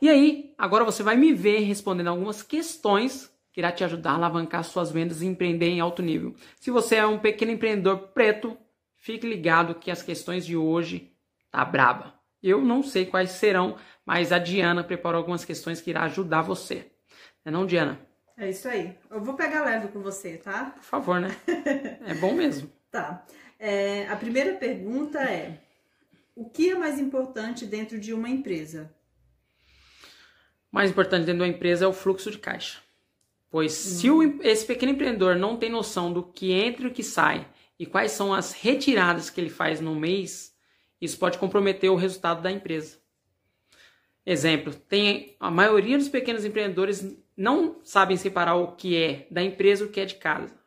E aí, agora você vai me ver respondendo algumas questões que irá te ajudar a alavancar suas vendas e empreender em alto nível. Se você é um pequeno empreendedor preto, fique ligado que as questões de hoje tá braba. Eu não sei quais serão, mas a Diana preparou algumas questões que irá ajudar você. Não é não, Diana? É isso aí. Eu vou pegar leve com você, tá? Por favor, né? É bom mesmo. tá. É, a primeira pergunta é: o que é mais importante dentro de uma empresa? Mais importante dentro de uma empresa é o fluxo de caixa. Pois se o, esse pequeno empreendedor não tem noção do que entra e o que sai e quais são as retiradas que ele faz no mês, isso pode comprometer o resultado da empresa. Exemplo, tem a maioria dos pequenos empreendedores não sabem separar o que é da empresa e o que é de casa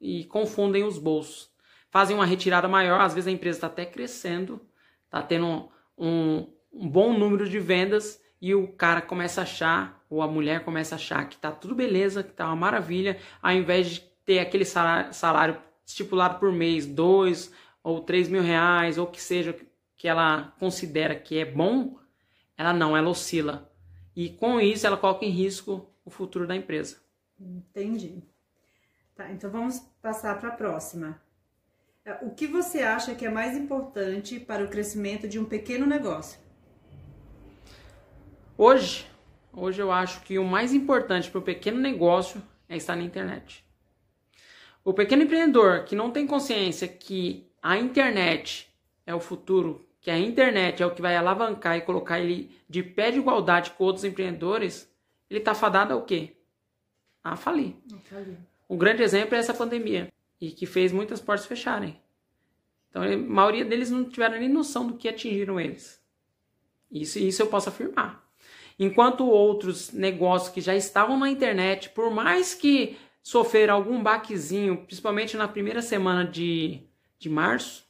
e confundem os bolsos. Fazem uma retirada maior, às vezes a empresa está até crescendo, está tendo um, um bom número de vendas e o cara começa a achar, ou a mulher começa a achar que tá tudo beleza, que tá uma maravilha, ao invés de ter aquele salário, salário estipulado por mês, dois ou três mil reais, ou que seja que ela considera que é bom, ela não, ela oscila. E com isso ela coloca em risco o futuro da empresa. Entendi. Tá, então vamos passar para a próxima. O que você acha que é mais importante para o crescimento de um pequeno negócio? Hoje, hoje eu acho que o mais importante para o pequeno negócio é estar na internet. O pequeno empreendedor que não tem consciência que a internet é o futuro, que a internet é o que vai alavancar e colocar ele de pé de igualdade com outros empreendedores, ele está fadado ao quê? A falir. Um grande exemplo é essa pandemia e que fez muitas portas fecharem. Então, a maioria deles não tiveram nem noção do que atingiram eles. Isso, isso eu posso afirmar. Enquanto outros negócios que já estavam na internet, por mais que sofreram algum baquezinho, principalmente na primeira semana de, de março,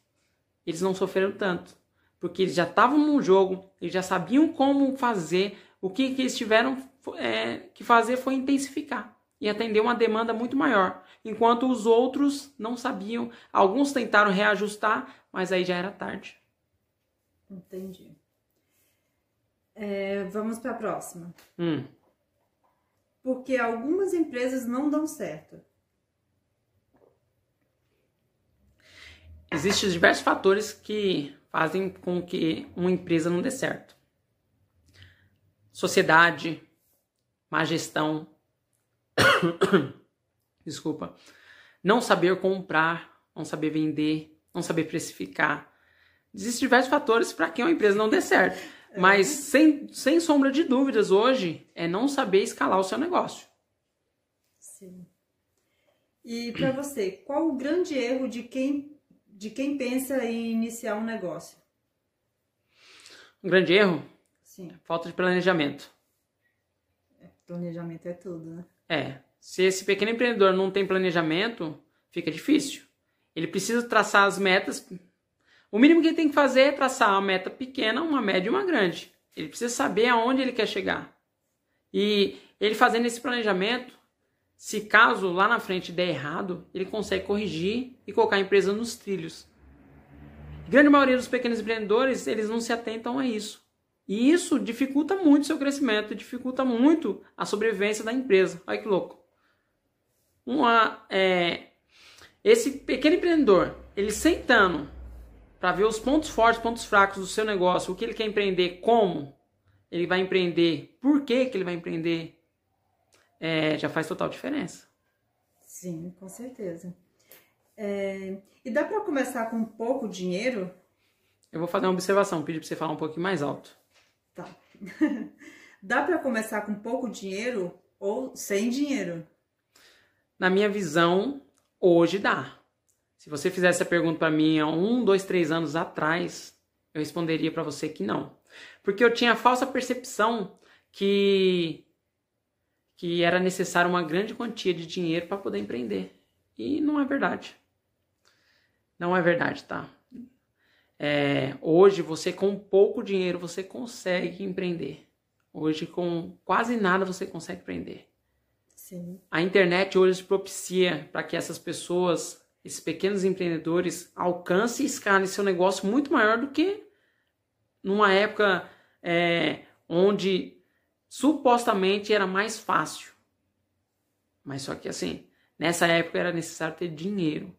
eles não sofreram tanto. Porque eles já estavam no jogo, eles já sabiam como fazer, o que, que eles tiveram é, que fazer foi intensificar e atender uma demanda muito maior. Enquanto os outros não sabiam, alguns tentaram reajustar, mas aí já era tarde. Entendi. É, vamos para a próxima. Hum. Porque algumas empresas não dão certo. Existem diversos fatores que fazem com que uma empresa não dê certo. Sociedade, má gestão, desculpa, não saber comprar, não saber vender, não saber precificar. Existem diversos fatores para que uma empresa não dê certo. Mas sem, sem sombra de dúvidas, hoje é não saber escalar o seu negócio. Sim. E para você, qual o grande erro de quem, de quem pensa em iniciar um negócio? Um grande erro? Sim. Falta de planejamento. Planejamento é tudo, né? É. Se esse pequeno empreendedor não tem planejamento, fica difícil. Ele precisa traçar as metas o mínimo que ele tem que fazer é traçar uma meta pequena, uma média e uma grande. Ele precisa saber aonde ele quer chegar. E ele fazendo esse planejamento, se caso lá na frente der errado, ele consegue corrigir e colocar a empresa nos trilhos. A grande maioria dos pequenos empreendedores, eles não se atentam a isso. E isso dificulta muito o seu crescimento, dificulta muito a sobrevivência da empresa. Olha que louco. Uma, é, esse pequeno empreendedor, ele sentando para ver os pontos fortes, pontos fracos do seu negócio, o que ele quer empreender, como ele vai empreender, por que, que ele vai empreender, é, já faz total diferença. Sim, com certeza. É, e dá para começar com pouco dinheiro? Eu vou fazer uma observação, pedir para você falar um pouquinho mais alto. Tá. dá para começar com pouco dinheiro ou sem dinheiro? Na minha visão, hoje dá. Se você fizesse essa pergunta para mim há um, dois, três anos atrás, eu responderia para você que não. Porque eu tinha a falsa percepção que, que era necessário uma grande quantia de dinheiro para poder empreender. E não é verdade. Não é verdade, tá? É, hoje, você com pouco dinheiro, você consegue empreender. Hoje, com quase nada, você consegue empreender. Sim. A internet hoje propicia para que essas pessoas esses pequenos empreendedores alcancem e escalem seu negócio muito maior do que numa época é, onde supostamente era mais fácil. Mas só que assim, nessa época era necessário ter dinheiro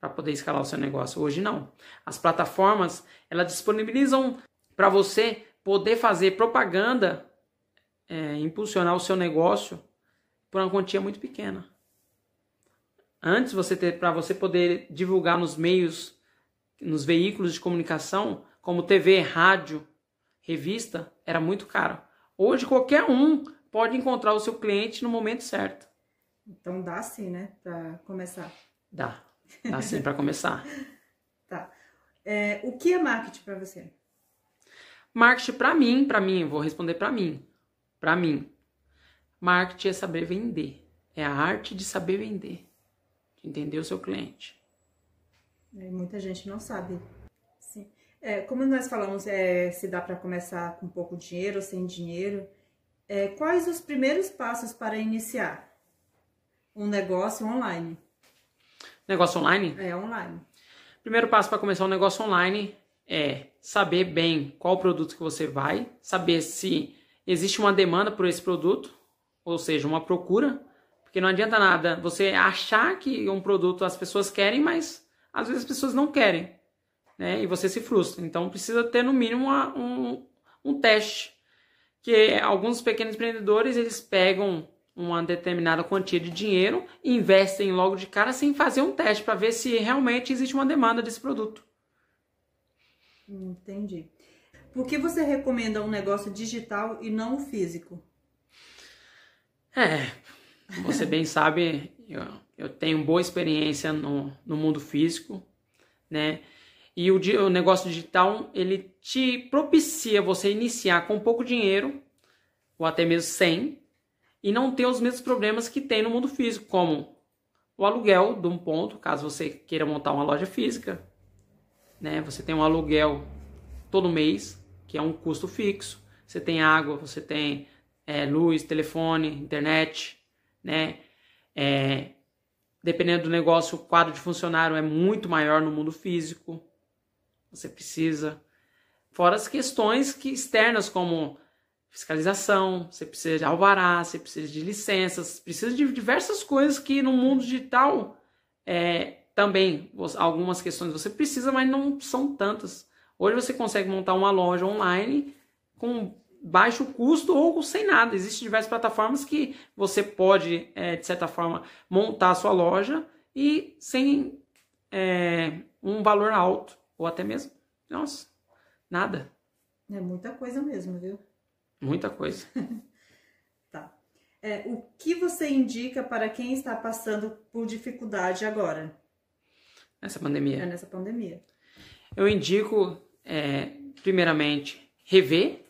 para poder escalar o seu negócio. Hoje não. As plataformas, elas disponibilizam para você poder fazer propaganda, é, impulsionar o seu negócio por uma quantia muito pequena. Antes você ter para você poder divulgar nos meios, nos veículos de comunicação, como TV, rádio, revista, era muito caro. Hoje qualquer um pode encontrar o seu cliente no momento certo. Então dá sim, né, para começar. Dá, dá sim para começar. Tá. É, o que é marketing para você? Marketing para mim, para mim, vou responder para mim. Para mim, marketing é saber vender. É a arte de saber vender. De entender o seu cliente. É, muita gente não sabe. Sim. É, como nós falamos, é, se dá para começar com pouco dinheiro ou sem dinheiro, é, quais os primeiros passos para iniciar um negócio online? Negócio online? É, online. Primeiro passo para começar um negócio online é saber bem qual produto que você vai, saber se existe uma demanda por esse produto, ou seja, uma procura, porque não adianta nada você achar que um produto as pessoas querem, mas às vezes as pessoas não querem, né? E você se frustra. Então precisa ter no mínimo uma, um, um teste, que alguns pequenos empreendedores eles pegam uma determinada quantia de dinheiro e investem logo de cara sem fazer um teste para ver se realmente existe uma demanda desse produto. Entendi. Por que você recomenda um negócio digital e não o físico? É, você bem sabe, eu, eu tenho boa experiência no, no mundo físico, né? E o, o negócio digital, ele te propicia você iniciar com pouco dinheiro, ou até mesmo sem, e não ter os mesmos problemas que tem no mundo físico, como o aluguel de um ponto, caso você queira montar uma loja física, né? Você tem um aluguel todo mês, que é um custo fixo. Você tem água, você tem é, luz, telefone, internet, né? É, dependendo do negócio, o quadro de funcionário é muito maior no mundo físico. Você precisa. Fora as questões que externas, como fiscalização, você precisa de alvará, você precisa de licenças, precisa de diversas coisas que no mundo digital é, também algumas questões você precisa, mas não são tantas. Hoje você consegue montar uma loja online com baixo custo ou sem nada. Existem diversas plataformas que você pode, é, de certa forma, montar a sua loja e sem é, um valor alto, ou até mesmo, nossa, nada. É muita coisa mesmo, viu? Muita coisa. tá. É, o que você indica para quem está passando por dificuldade agora? Nessa pandemia. É nessa pandemia. Eu indico, é, primeiramente, rever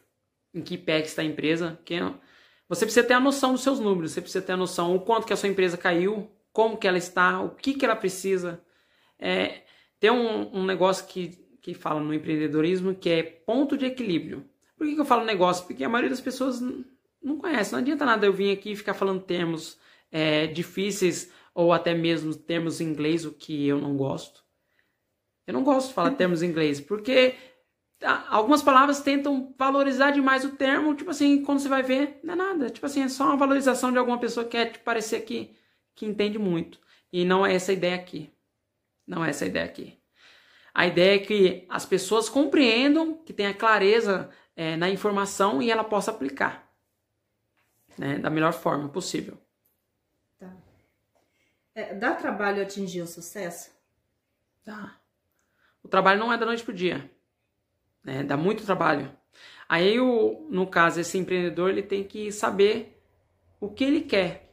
em que pé está a empresa. Que é, você precisa ter a noção dos seus números, você precisa ter a noção o quanto que a sua empresa caiu, como que ela está, o que que ela precisa. É, tem um, um negócio que, que fala no empreendedorismo que é ponto de equilíbrio. Por que, que eu falo negócio? Porque a maioria das pessoas não conhece. Não adianta nada eu vir aqui e ficar falando termos é, difíceis ou até mesmo termos em inglês, o que eu não gosto. Eu não gosto de falar termos em inglês, porque algumas palavras tentam valorizar demais o termo, tipo assim, quando você vai ver, não é nada. Tipo assim, é só uma valorização de alguma pessoa que quer te parecer que, que entende muito. E não é essa a ideia aqui. Não é essa a ideia aqui. A ideia é que as pessoas compreendam, que tenha clareza é, na informação e ela possa aplicar né, da melhor forma possível. É, dá trabalho atingir o sucesso? Dá. O trabalho não é da noite pro dia. Né? Dá muito trabalho. Aí, o, no caso, esse empreendedor ele tem que saber o que ele quer.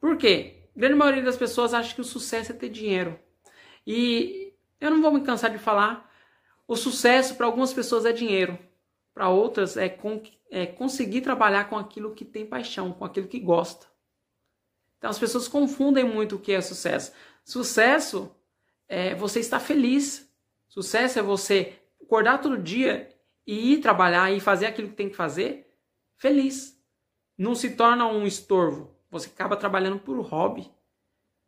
Por quê? A grande maioria das pessoas acha que o sucesso é ter dinheiro. E eu não vou me cansar de falar. O sucesso para algumas pessoas é dinheiro. Para outras é, con é conseguir trabalhar com aquilo que tem paixão, com aquilo que gosta. Então as pessoas confundem muito o que é sucesso. Sucesso é você estar feliz. Sucesso é você acordar todo dia e ir trabalhar e fazer aquilo que tem que fazer feliz. Não se torna um estorvo. Você acaba trabalhando por hobby.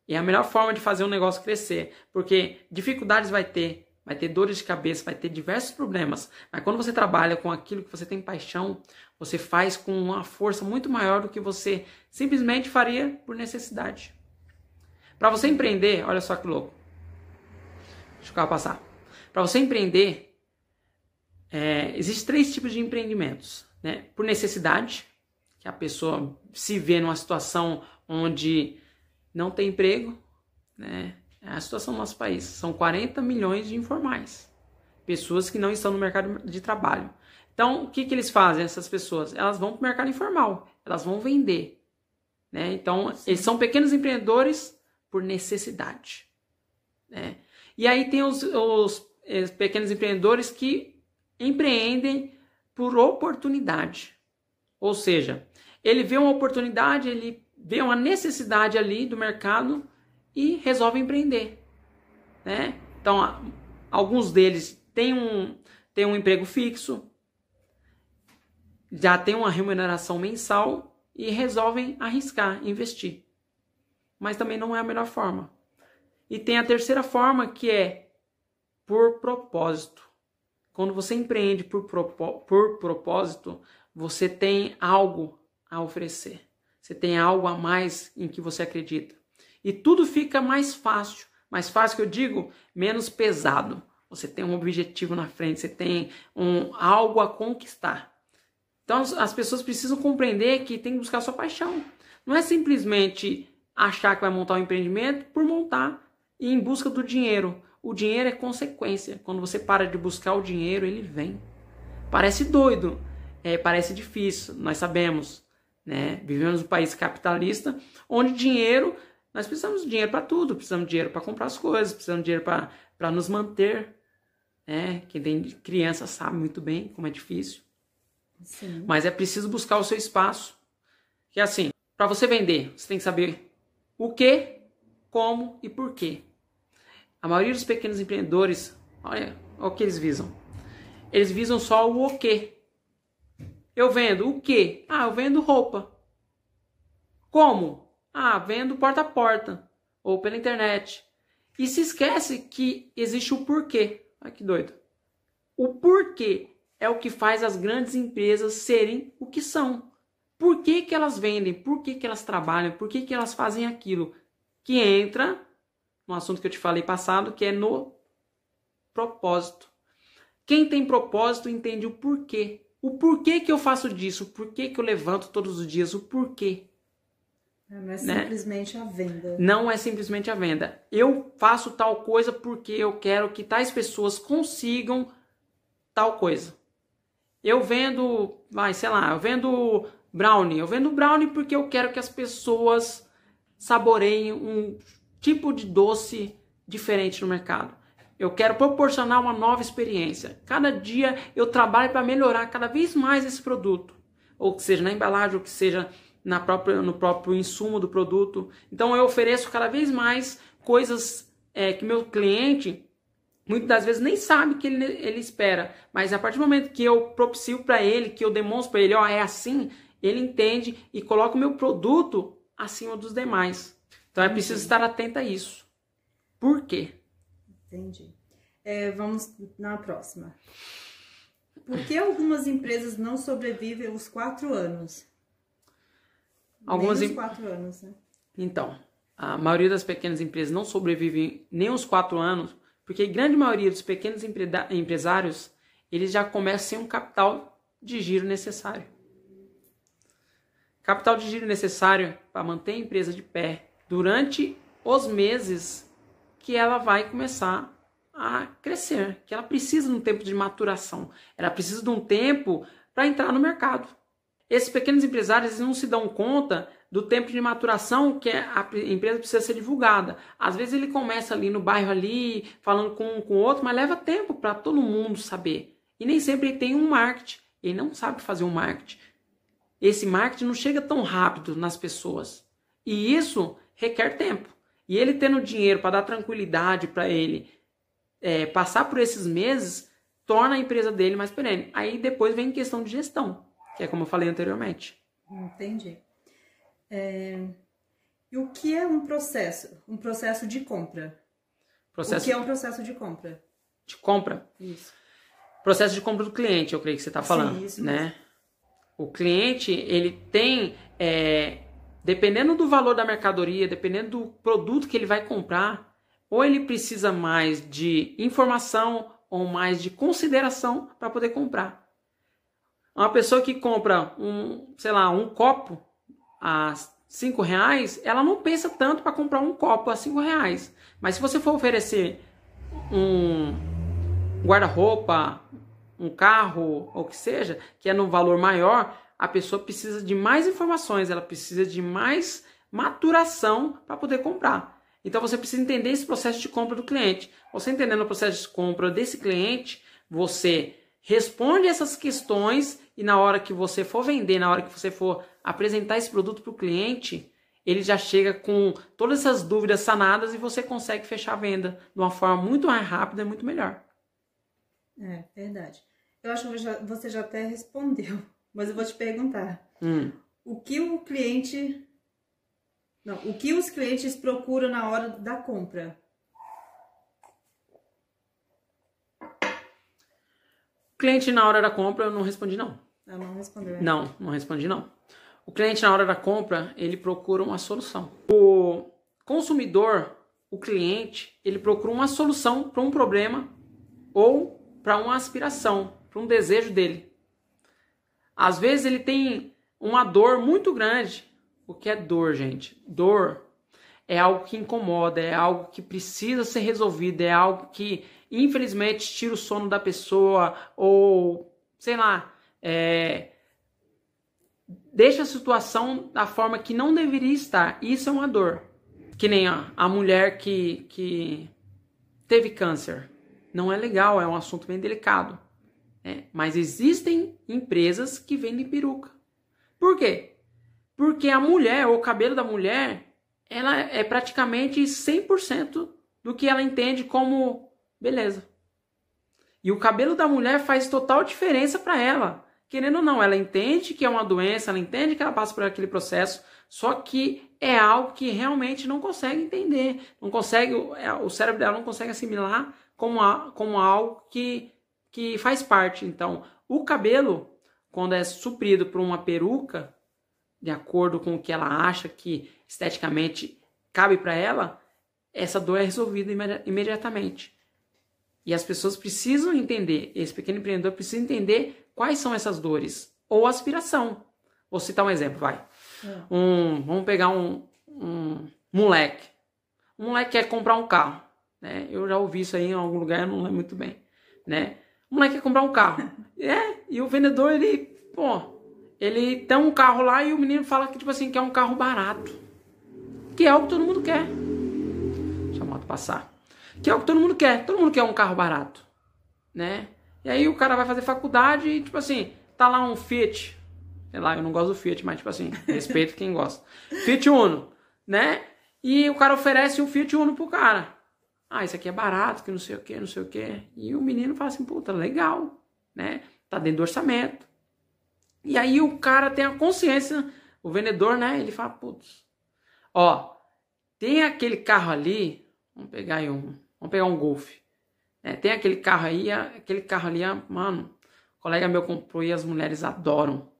E é a melhor forma de fazer um negócio crescer. Porque dificuldades vai ter. vai ter dores de cabeça, vai ter diversos problemas. Mas quando você trabalha com aquilo que você tem paixão, você faz com uma força muito maior do que você simplesmente faria por necessidade. Para você empreender, olha só que louco. Deixa o carro passar. Para você empreender, é, existem três tipos de empreendimentos. Né? Por necessidade, que a pessoa se vê numa situação onde não tem emprego, né? É a situação do nosso país. São 40 milhões de informais. Pessoas que não estão no mercado de trabalho. Então, o que, que eles fazem, essas pessoas? Elas vão para o mercado informal. Elas vão vender. Né? Então, Sim. eles são pequenos empreendedores por necessidade. Né? E aí tem os, os, eh, pequenos empreendedores que empreendem por oportunidade. Ou seja, ele vê uma oportunidade, ele vê uma necessidade ali do mercado e resolve empreender. Né? Então, alguns deles têm um, têm um emprego fixo, já tem uma remuneração mensal e resolvem arriscar, investir. Mas também não é a melhor forma. E tem a terceira forma que é por propósito. Quando você empreende por, por propósito, você tem algo a oferecer. Você tem algo a mais em que você acredita. E tudo fica mais fácil. Mais fácil que eu digo, menos pesado. Você tem um objetivo na frente, você tem um, algo a conquistar. Então as pessoas precisam compreender que tem que buscar sua paixão. Não é simplesmente achar que vai montar um empreendimento por montar e em busca do dinheiro. O dinheiro é consequência. Quando você para de buscar o dinheiro, ele vem. Parece doido, é, parece difícil, nós sabemos. Né? Vivemos um país capitalista onde dinheiro nós precisamos de dinheiro para tudo, precisamos de dinheiro para comprar as coisas, precisamos de dinheiro para nos manter. Né? Quem tem criança sabe muito bem como é difícil. Sim. Mas é preciso buscar o seu espaço. Que é assim, para você vender, você tem que saber o que, como e por quê. A maioria dos pequenos empreendedores, olha, olha o que eles visam. Eles visam só o o quê. Eu vendo o quê? Ah, eu vendo roupa. Como? Ah, vendo porta a porta ou pela internet. E se esquece que existe o porquê. Olha que doido. O porquê é o que faz as grandes empresas serem o que são. Por que, que elas vendem? Por que, que elas trabalham? Por que, que elas fazem aquilo? Que entra no assunto que eu te falei passado, que é no propósito. Quem tem propósito entende o porquê. O porquê que eu faço disso, o porquê que eu levanto todos os dias, o porquê. É, não é né? simplesmente né? a venda. Não é simplesmente a venda. Eu faço tal coisa porque eu quero que tais pessoas consigam tal coisa. Eu vendo, vai, sei lá, eu vendo brownie. Eu vendo brownie porque eu quero que as pessoas saboreiem um tipo de doce diferente no mercado. Eu quero proporcionar uma nova experiência. Cada dia eu trabalho para melhorar cada vez mais esse produto. Ou que seja na embalagem, ou que seja na própria, no próprio insumo do produto. Então eu ofereço cada vez mais coisas é, que meu cliente muitas das vezes nem sabe que ele, ele espera, mas a partir do momento que eu propicio para ele, que eu demonstro para ele, ó, é assim, ele entende e coloca o meu produto acima dos demais. Então é preciso estar atento a isso. Por quê? Entendi. É, vamos na próxima. Por que algumas empresas não sobrevivem os quatro anos? Algumas nem os quatro anos, né? Então, a maioria das pequenas empresas não sobrevivem nem os quatro anos, porque a grande maioria dos pequenos empresários eles já começam sem um capital de giro necessário. Capital de giro necessário para manter a empresa de pé durante os meses que ela vai começar a crescer, que ela precisa de um tempo de maturação, ela precisa de um tempo para entrar no mercado. Esses pequenos empresários não se dão conta do tempo de maturação que a empresa precisa ser divulgada. Às vezes ele começa ali no bairro ali, falando com com outro, mas leva tempo para todo mundo saber. E nem sempre ele tem um marketing. Ele não sabe fazer um marketing. Esse marketing não chega tão rápido nas pessoas. E isso requer tempo. E ele tendo dinheiro para dar tranquilidade para ele é, passar por esses meses, torna a empresa dele mais perene. Aí depois vem questão de gestão que é como eu falei anteriormente. Entendi. É... E o que é um processo? Um processo de compra. Processo... O que é um processo de compra? de compra. Isso. Processo de compra do cliente, eu creio que você está falando, Sim, isso né? mesmo. O cliente, ele tem, é, dependendo do valor da mercadoria, dependendo do produto que ele vai comprar, ou ele precisa mais de informação ou mais de consideração para poder comprar. Uma pessoa que compra um, sei lá, um copo a cinco reais, ela não pensa tanto para comprar um copo a cinco reais. Mas se você for oferecer um guarda-roupa, um carro, ou o que seja, que é no valor maior, a pessoa precisa de mais informações, ela precisa de mais maturação para poder comprar. Então você precisa entender esse processo de compra do cliente. Você entendendo o processo de compra desse cliente, você responde essas questões e na hora que você for vender, na hora que você for apresentar esse produto para o cliente, ele já chega com todas essas dúvidas sanadas e você consegue fechar a venda de uma forma muito mais rápida e muito melhor. É, verdade. Eu acho que você já até respondeu, mas eu vou te perguntar. Hum. O que o cliente. Não, o que os clientes procuram na hora da compra? Cliente na hora da compra, eu não respondi não. Ela não respondeu. Não, não respondi não. O cliente na hora da compra, ele procura uma solução. O consumidor, o cliente, ele procura uma solução para um problema ou para uma aspiração, para um desejo dele. Às vezes ele tem uma dor muito grande. O que é dor, gente? Dor é algo que incomoda, é algo que precisa ser resolvido, é algo que infelizmente tira o sono da pessoa ou sei lá, é, deixa a situação da forma que não deveria estar. Isso é uma dor. Que nem a, a mulher que, que teve câncer. Não é legal, é um assunto bem delicado. Né? Mas existem empresas que vendem peruca. Por quê? Porque a mulher, o cabelo da mulher, ela é praticamente 100% do que ela entende como beleza. E o cabelo da mulher faz total diferença para ela. Querendo ou não, ela entende que é uma doença, ela entende que ela passa por aquele processo, só que é algo que realmente não consegue entender, não consegue, é, o cérebro dela não consegue assimilar como, a- como algo que, que faz parte. Então, o cabelo, quando é suprido por uma peruca, de acordo com o que ela acha que esteticamente cabe para ela, essa dor é resolvida imedi- imediatamente. E as pessoas precisam entender, esse pequeno empreendedor precisa entender quais são essas dores. Ou aspiração. Vou citar um exemplo, vai. Um, vamos pegar um, um moleque. Um moleque quer comprar um carro. Né? Eu já ouvi isso aí em algum lugar, eu não lembro muito bem. Né? O moleque quer comprar um carro. É, e o vendedor, ele, pô, ele tem um carro lá e o menino fala que, tipo assim, que é um carro barato. Que é o que todo mundo quer. Deixa a moto passar. Que é o que todo mundo quer. Todo mundo quer um carro barato. Né? E aí o cara vai fazer faculdade e, tipo assim, tá lá um Fiat. Sei lá, eu não gosto do Fiat, mas, tipo assim, respeito quem gosta. Fiat Uno, né? E o cara oferece um Fiat Uno pro cara. Ah, isso aqui é barato, que não sei o que, não sei o que. E o menino fala assim, puta, legal, né? Tá dentro do orçamento. E aí o cara tem a consciência, o vendedor, né? Ele fala, putz, ó, tem aquele carro ali, vamos pegar aí um, vamos pegar um Golf. né? tem aquele carro aí, aquele carro ali, mano, o colega meu comprou e as mulheres adoram.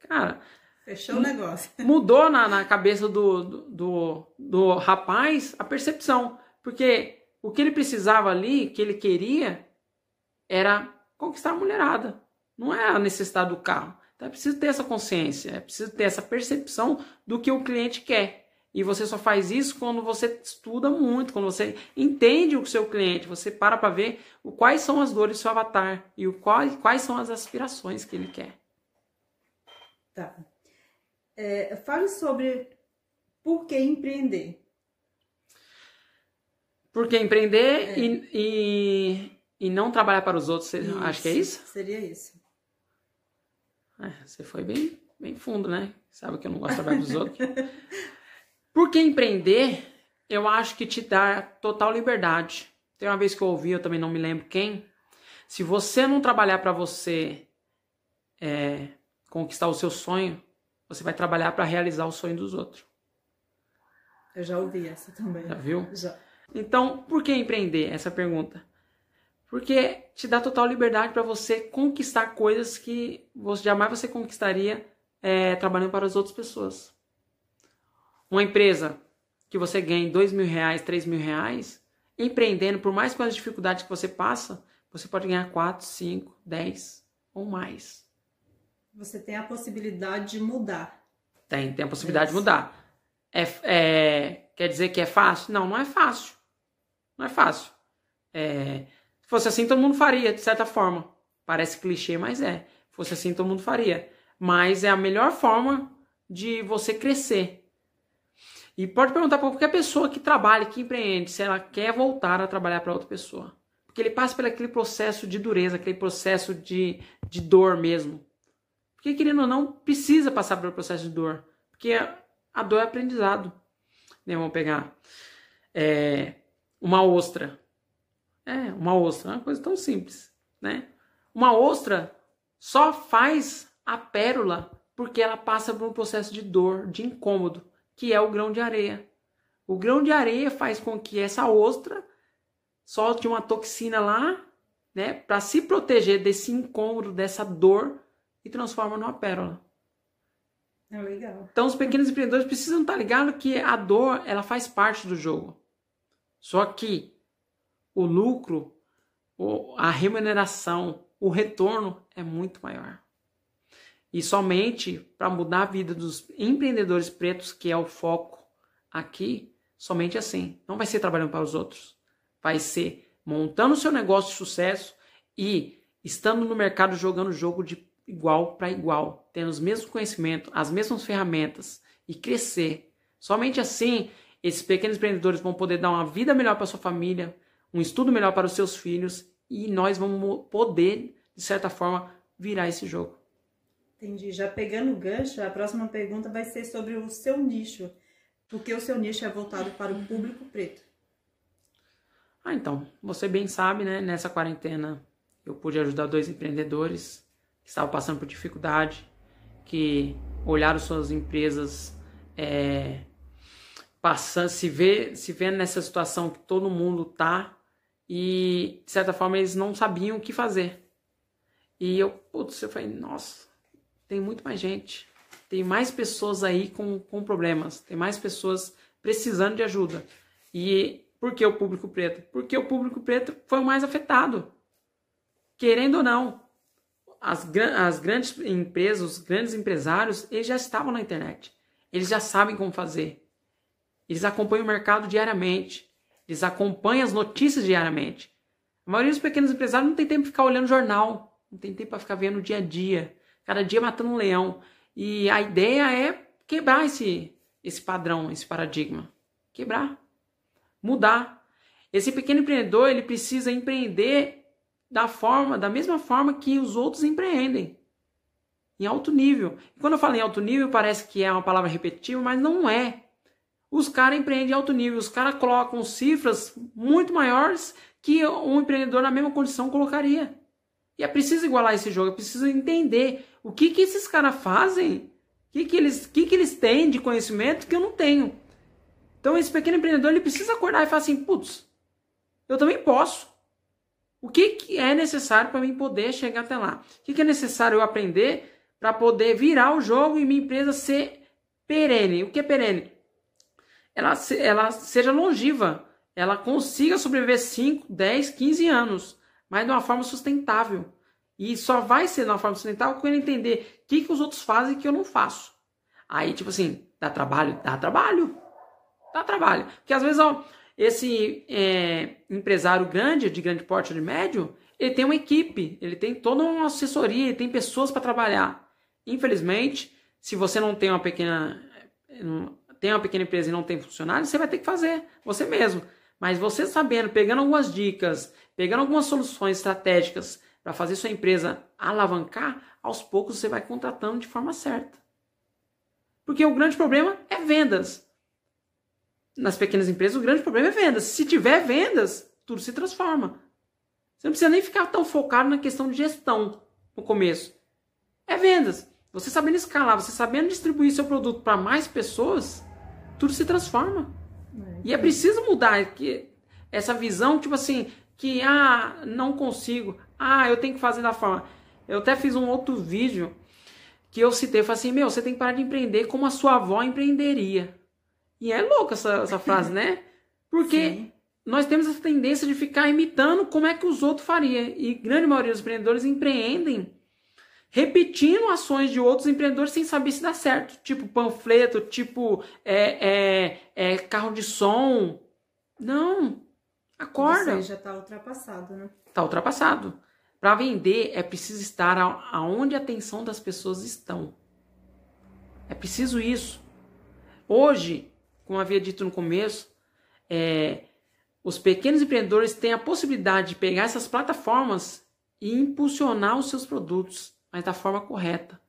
Cara, Fechou o negócio. mudou na, na cabeça do, do, do, do rapaz a percepção. Porque o que ele precisava ali, que ele queria, era conquistar a mulherada. Não é a necessidade do carro. Então é preciso ter essa consciência, é preciso ter essa percepção do que o cliente quer. E você só faz isso quando você estuda muito, quando você entende o seu cliente, você para para ver o, quais são as dores do seu avatar e o, quais, quais são as aspirações que ele quer. Tá. É, fale sobre por que empreender. Porque empreender e, e, e não trabalhar para os outros, você acha que é isso? Seria isso. É, você foi bem, bem fundo, né? Sabe que eu não gosto de trabalhar para os outros. Porque empreender, eu acho que te dá total liberdade. Tem uma vez que eu ouvi, eu também não me lembro quem. Se você não trabalhar para você é, conquistar o seu sonho, você vai trabalhar para realizar o sonho dos outros. Eu já ouvi essa também. Já viu? Já. Então, por que empreender? Essa pergunta. Porque te dá total liberdade para você conquistar coisas que você jamais você conquistaria é, trabalhando para as outras pessoas. Uma empresa que você ganhe dois mil reais, três mil reais, empreendendo, por mais com as dificuldades que você passa, você pode ganhar quatro, cinco, dez ou mais. Você tem a possibilidade de mudar. Tem, tem a possibilidade é de mudar. É, é, quer dizer que é fácil? Não, não é fácil. Não é fácil. É, se fosse assim, todo mundo faria, de certa forma. Parece clichê, mas é. Se fosse assim, todo mundo faria. Mas é a melhor forma de você crescer. E pode perguntar para qualquer pessoa que trabalha, que empreende, se ela quer voltar a trabalhar para outra pessoa. Porque ele passa por aquele processo de dureza, aquele processo de, de dor mesmo. Porque, querendo ou não, precisa passar pelo processo de dor. Porque a, dor é aprendizado. Né? Vamos pegar é, uma ostra. É, uma ostra, é uma coisa tão simples, né? Uma ostra só faz a pérola porque ela passa por um processo de dor, de incômodo, que é o grão de areia. O grão de areia faz com que essa ostra solte uma toxina lá, né, para se proteger desse incômodo, dessa dor e transforma numa pérola. É legal. Então os pequenos empreendedores precisam estar ligados que a dor, ela faz parte do jogo. Só que o lucro, a remuneração, o retorno é muito maior. E somente para mudar a vida dos empreendedores pretos, que é o foco aqui, somente assim. Não vai ser trabalhando para os outros. Vai ser montando o seu negócio de sucesso e estando no mercado jogando jogo de igual para igual, tendo os mesmos conhecimentos, as mesmas ferramentas e crescer. Somente assim esses pequenos empreendedores vão poder dar uma vida melhor para sua família, um estudo melhor para os seus filhos e nós vamos poder, de certa forma, virar esse jogo. Entendi. Já pegando o gancho, a próxima pergunta vai ser sobre o seu nicho. Porque o seu nicho é voltado para o público preto. Ah, então, você bem sabe, né? Nessa quarentena eu pude ajudar dois empreendedores que estavam passando por dificuldade, que olharam suas empresas é, passando, se vê, se vendo nessa situação que todo mundo tá e, de certa forma, eles não sabiam o que fazer. E eu, putz, eu falei, nossa, tem muito mais gente. Tem mais pessoas aí com, com problemas. Tem mais pessoas precisando de ajuda. E por que o público preto? Porque o público preto foi o mais afetado. Querendo ou não, as, as grandes empresas, os grandes empresários, eles já estavam na internet. Eles já sabem como fazer. Eles acompanham o mercado diariamente. Eles acompanham as notícias diariamente. A maioria dos pequenos empresários não tem tempo de ficar olhando jornal, não tem tempo para ficar vendo o dia a dia, cada dia matando um leão. E a ideia é quebrar esse, esse padrão, esse paradigma. Quebrar. Mudar. Esse pequeno empreendedor, ele precisa empreender da forma, da mesma forma que os outros empreendem. Em alto nível. E quando eu falo em alto nível, parece que é uma palavra repetitiva, mas não é. Os caras empreendem alto nível, os caras colocam cifras muito maiores que um empreendedor na mesma condição colocaria. E é preciso igualar esse jogo, é preciso entender o que, que esses caras fazem, o que, que, eles, que, que eles têm de conhecimento que eu não tenho. Então esse pequeno empreendedor ele precisa acordar e falar assim, putz, eu também posso. O que, que é necessário para mim poder chegar até lá? O que, que é necessário eu aprender para poder virar o jogo e minha empresa ser perene? O que é perene? Ela, ela seja longeva, ela consiga sobreviver 5, 10, 15 anos, mas de uma forma sustentável. E só vai ser de uma forma sustentável quando ele entender o que, que os outros fazem que eu não faço. Aí, tipo assim, dá trabalho? Dá trabalho. Dá trabalho. Porque às vezes, ó, esse é, empresário grande, de grande porte ou de médio, ele tem uma equipe, ele tem toda uma assessoria, ele tem pessoas para trabalhar. Infelizmente, se você não tem uma pequena tem uma pequena empresa e não tem funcionário, você vai ter que fazer você mesmo. Mas você sabendo, pegando algumas dicas, pegando algumas soluções estratégicas para fazer sua empresa alavancar, aos poucos você vai contratando de forma certa. Porque o grande problema é vendas. Nas pequenas empresas, o grande problema é vendas. Se tiver vendas, tudo se transforma. Você não precisa nem ficar tão focado na questão de gestão no começo. É vendas. Você sabendo escalar, você sabendo distribuir seu produto para mais pessoas, tudo se transforma. É, e é preciso mudar que essa visão, tipo assim, que, ah, não consigo, ah, eu tenho que fazer da forma. Eu até fiz um outro vídeo que eu citei, eu falei assim, meu, você tem que parar de empreender como a sua avó empreenderia. E é louca essa, essa frase, né? Porque Sim. nós temos essa tendência de ficar imitando como é que os outros fariam. E grande maioria dos empreendedores empreendem repetindo ações de outros empreendedores sem saber se dá certo. Tipo panfleto, tipo é, é, é carro de som. Não. Acorda. Você já está ultrapassado, né? Está ultrapassado. Para vender é preciso estar aonde a atenção das pessoas estão. É preciso isso. Hoje, como havia dito no começo, é, os pequenos empreendedores têm a possibilidade de pegar essas plataformas e impulsionar os seus produtos, mas da forma correta.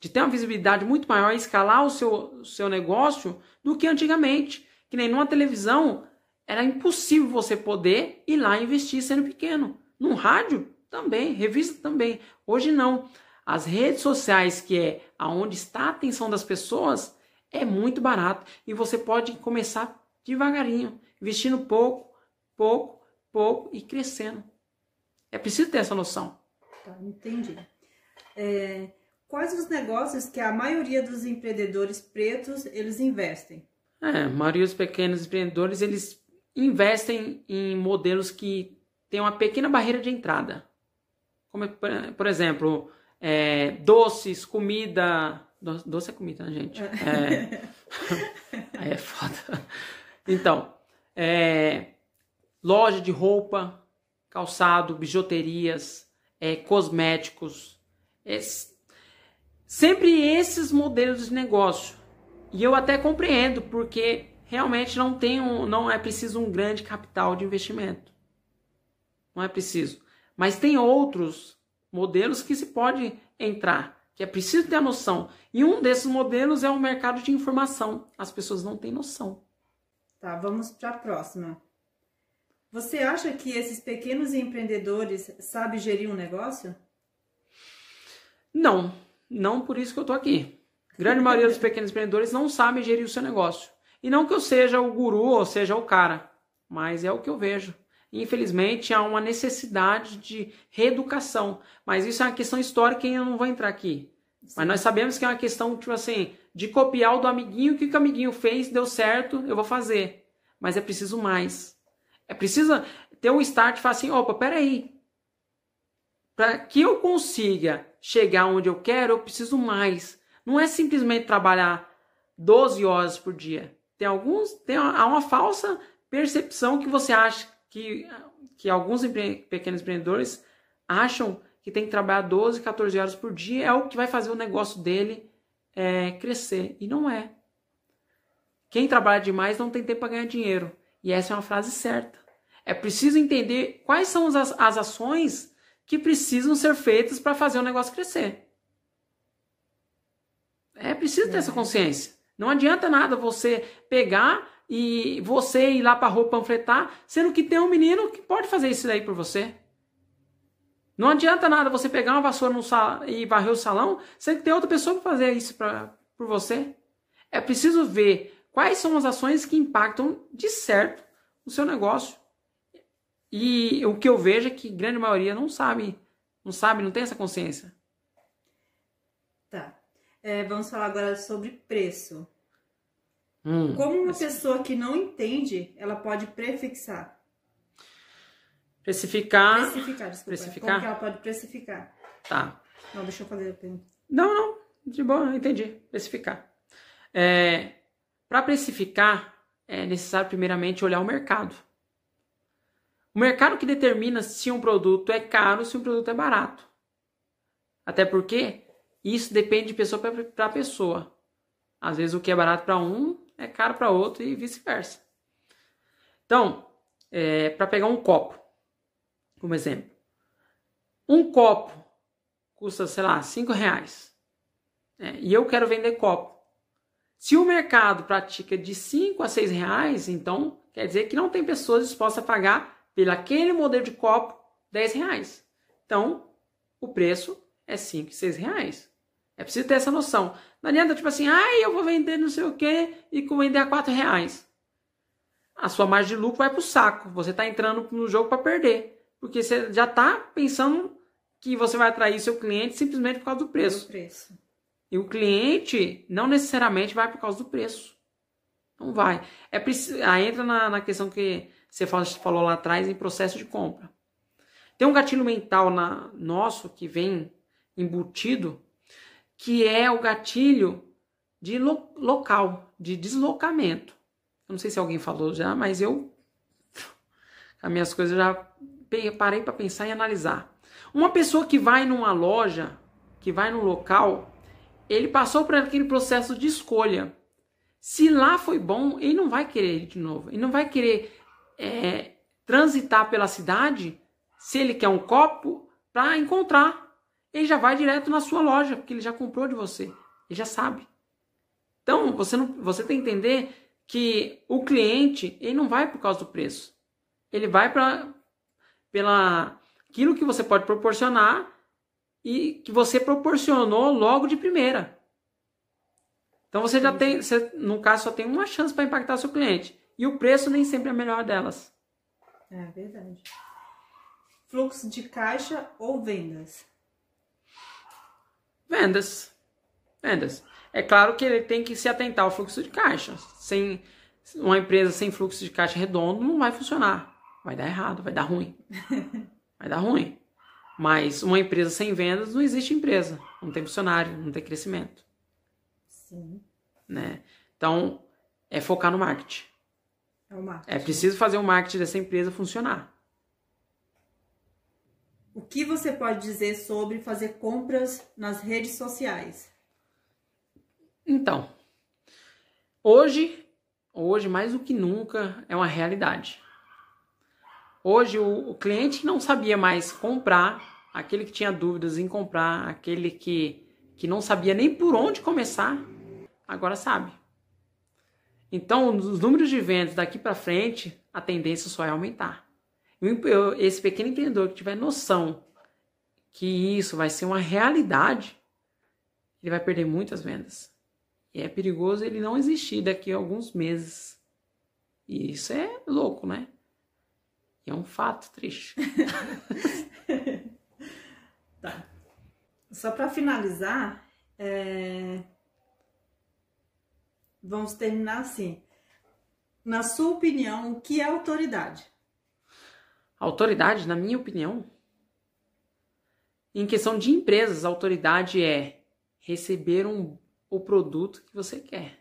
De ter uma visibilidade muito maior e escalar o seu, seu negócio do que antigamente. Que nem numa televisão era impossível você poder ir lá investir sendo pequeno. No rádio também, revista também. Hoje não. As redes sociais, que é aonde está a atenção das pessoas, é muito barato e você pode começar devagarinho, investindo pouco, pouco, pouco e crescendo. É preciso ter essa noção. Tá, entendi. É, quais os negócios que a maioria dos empreendedores pretos eles investem? É, a maioria dos pequenos empreendedores eles investem em modelos que têm uma pequena barreira de entrada. Como, por exemplo, é, doces, comida. Doce é comida, né, gente? É, aí é foda. Então, é, loja de roupa, calçado, bijuterias, é, cosméticos. É, sempre esses modelos de negócio. E eu até compreendo, porque realmente não tem um, não é preciso um grande capital de investimento. Não é preciso. Mas tem outros modelos que se pode entrar, que é preciso ter a noção. E um desses modelos é o mercado de informação. As pessoas não têm noção. Tá, vamos para a próxima. Você acha que esses pequenos empreendedores sabem gerir um negócio? Não, não por isso que eu estou aqui. grande maioria dos pequenos empreendedores não sabe gerir o seu negócio. E não que eu seja o guru ou seja o cara, mas é o que eu vejo. Infelizmente, há uma necessidade de reeducação. Mas isso é uma questão histórica e eu não vou entrar aqui. Sim. Mas nós sabemos que é uma questão, tipo assim, de copiar o do amiguinho, o que o amiguinho fez, deu certo, eu vou fazer. Mas é preciso mais. É preciso ter um start e falar assim, opa, peraí. Para que eu consiga chegar onde eu quero, eu preciso mais. Não é simplesmente trabalhar 12 horas por dia. Tem alguns, tem uma, há uma falsa percepção que você acha que, que alguns empre, pequenos empreendedores acham que tem que trabalhar 12, 14 horas por dia, é o que vai fazer o negócio dele é, crescer. E não é. Quem trabalha demais não tem tempo para ganhar dinheiro. E essa é uma frase certa. É preciso entender quais são as, as ações que precisam ser feitas para fazer o negócio crescer. É preciso ter essa é. consciência. Não adianta nada você pegar e você ir lá para a rua panfletar, sendo que tem um menino que pode fazer isso daí por você. Não adianta nada você pegar uma vassoura sal... e varrer o salão, sendo que tem outra pessoa para fazer isso pra... por você. É preciso ver quais são as ações que impactam de certo o seu negócio. E o que eu vejo é que grande maioria não sabe, não sabe, não tem essa consciência. Tá. É, vamos falar agora sobre preço. Hum, Como uma pessoa que não entende, ela pode prefixar? Precificar. Precificar, desculpa. Precificar? Como que ela pode precificar? Tá. Não, deixa eu fazer a pergunta. Não, não. De boa, entendi. Precificar. É, Para precificar, é necessário primeiramente olhar o mercado. O mercado que determina se um produto é caro ou se um produto é barato. Até porque isso depende de pessoa para pessoa. Às vezes o que é barato para um é caro para outro e vice-versa. Então, é, para pegar um copo, como exemplo, um copo custa, sei lá, 5 reais. É, e eu quero vender copo. Se o mercado pratica de 5 a 6 reais, então quer dizer que não tem pessoas dispostas a pagar pelo aquele modelo de copo 10 reais. Então, o preço é 5, 6 reais. É preciso ter essa noção. Não adianta, tipo assim, ai, eu vou vender não sei o que e vender a 4 reais. a sua margem de lucro vai para o saco. Você está entrando no jogo para perder. Porque você já está pensando que você vai atrair seu cliente simplesmente por causa do preço. preço. E o cliente não necessariamente vai por causa do preço. Não vai. É Aí entra na, na questão que você falou lá atrás em processo de compra. Tem um gatilho mental na, nosso que vem embutido, que é o gatilho de lo, local, de deslocamento. Eu não sei se alguém falou já, mas eu. As minhas coisas já parei para pensar e analisar. Uma pessoa que vai numa loja, que vai num local, ele passou por aquele processo de escolha. Se lá foi bom, ele não vai querer ir de novo. Ele não vai querer é, transitar pela cidade se ele quer um copo para encontrar. Ele já vai direto na sua loja, porque ele já comprou de você. Ele já sabe. Então, você, não, você tem que entender que o cliente ele não vai por causa do preço. Ele vai para pela aquilo que você pode proporcionar e que você proporcionou logo de primeira. Então você já tem, você, no caso, só tem uma chance para impactar seu cliente. E o preço nem sempre é a melhor delas. É verdade. Fluxo de caixa ou vendas? Vendas. Vendas. É claro que ele tem que se atentar ao fluxo de caixa. Sem uma empresa sem fluxo de caixa redondo não vai funcionar. Vai dar errado, vai dar ruim. vai dar ruim. Mas uma empresa sem vendas não existe empresa. Não tem funcionário, não tem crescimento. Sim. Né? Então, é focar no marketing. É, o marketing. é preciso fazer o marketing dessa empresa funcionar. O que você pode dizer sobre fazer compras nas redes sociais? Então, hoje, hoje mais do que nunca, é uma realidade. Hoje, o, o cliente não sabia mais comprar, aquele que tinha dúvidas em comprar, aquele que, que não sabia nem por onde começar, agora sabe. Então, os números de vendas daqui para frente, a tendência só é aumentar. Esse pequeno empreendedor que tiver noção que isso vai ser uma realidade, ele vai perder muitas vendas. E é perigoso ele não existir daqui a alguns meses. E isso é louco, né? E é um fato triste. tá. Só para finalizar, é... vamos terminar assim. Na sua opinião, o que é autoridade? Autoridade, na minha opinião, em questão de empresas, autoridade é receber um o produto que você quer.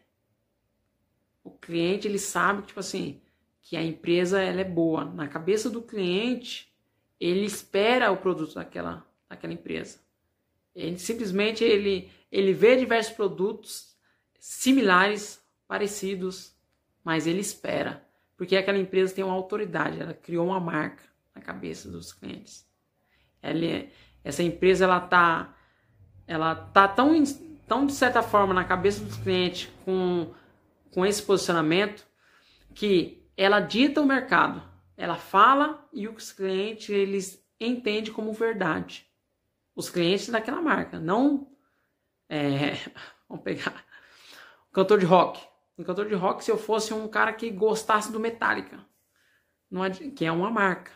O cliente ele sabe tipo assim que a empresa ela é boa. Na cabeça do cliente ele espera o produto daquela daquela empresa. Ele simplesmente ele ele vê diversos produtos similares, parecidos, mas ele espera porque aquela empresa tem uma autoridade. Ela criou uma marca na cabeça dos clientes. Ela, é, essa empresa ela tá ela tá tão tão de certa forma na cabeça dos clientes com, com esse posicionamento que ela dita o mercado. Ela fala e os clientes eles entendem como verdade. Os clientes daquela marca, não é, vamos pegar cantor de rock. Um cantor de rock, se eu fosse um cara que gostasse do Metallica, não que é uma marca.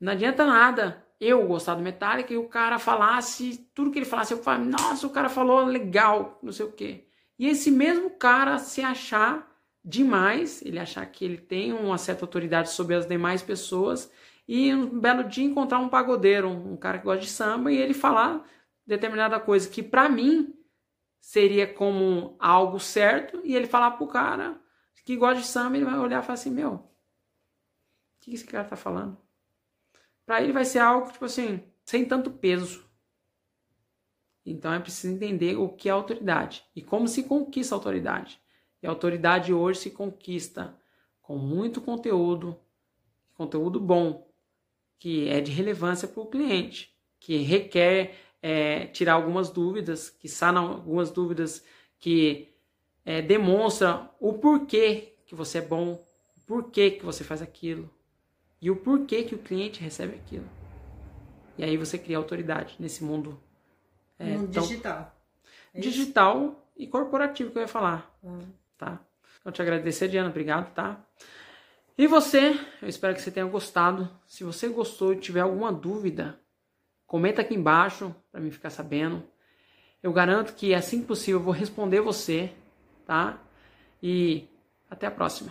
Não adianta nada eu gostar do Metallica e o cara falasse, tudo que ele falasse, eu falasse, nossa, o cara falou legal, não sei o quê. E esse mesmo cara se achar demais, ele achar que ele tem uma certa autoridade sobre as demais pessoas, e um belo dia encontrar um pagodeiro, um cara que gosta de samba, e ele falar determinada coisa que para mim seria como algo certo, e ele falar pro cara que gosta de samba, ele vai olhar e falar assim, meu, o que esse cara tá falando? para ele vai ser algo, tipo assim, sem tanto peso. Então é preciso entender o que é autoridade e como se conquista a autoridade. E a autoridade hoje se conquista com muito conteúdo, conteúdo bom, que é de relevância para o cliente, que requer é, tirar algumas dúvidas, que sanam algumas dúvidas, que é, demonstra o porquê que você é bom, o porquê que você faz aquilo, e o porquê que o cliente recebe aquilo. E aí você cria autoridade nesse mundo, é, tão, digital. É digital e corporativo que eu ia falar, ah. tá? Então, te agradecer, Diana. Obrigado, tá? E você, eu espero que você tenha gostado. Se você gostou e tiver alguma dúvida, comenta aqui embaixo para mim ficar sabendo. Eu garanto que assim que possível eu vou responder você, tá? E até a próxima.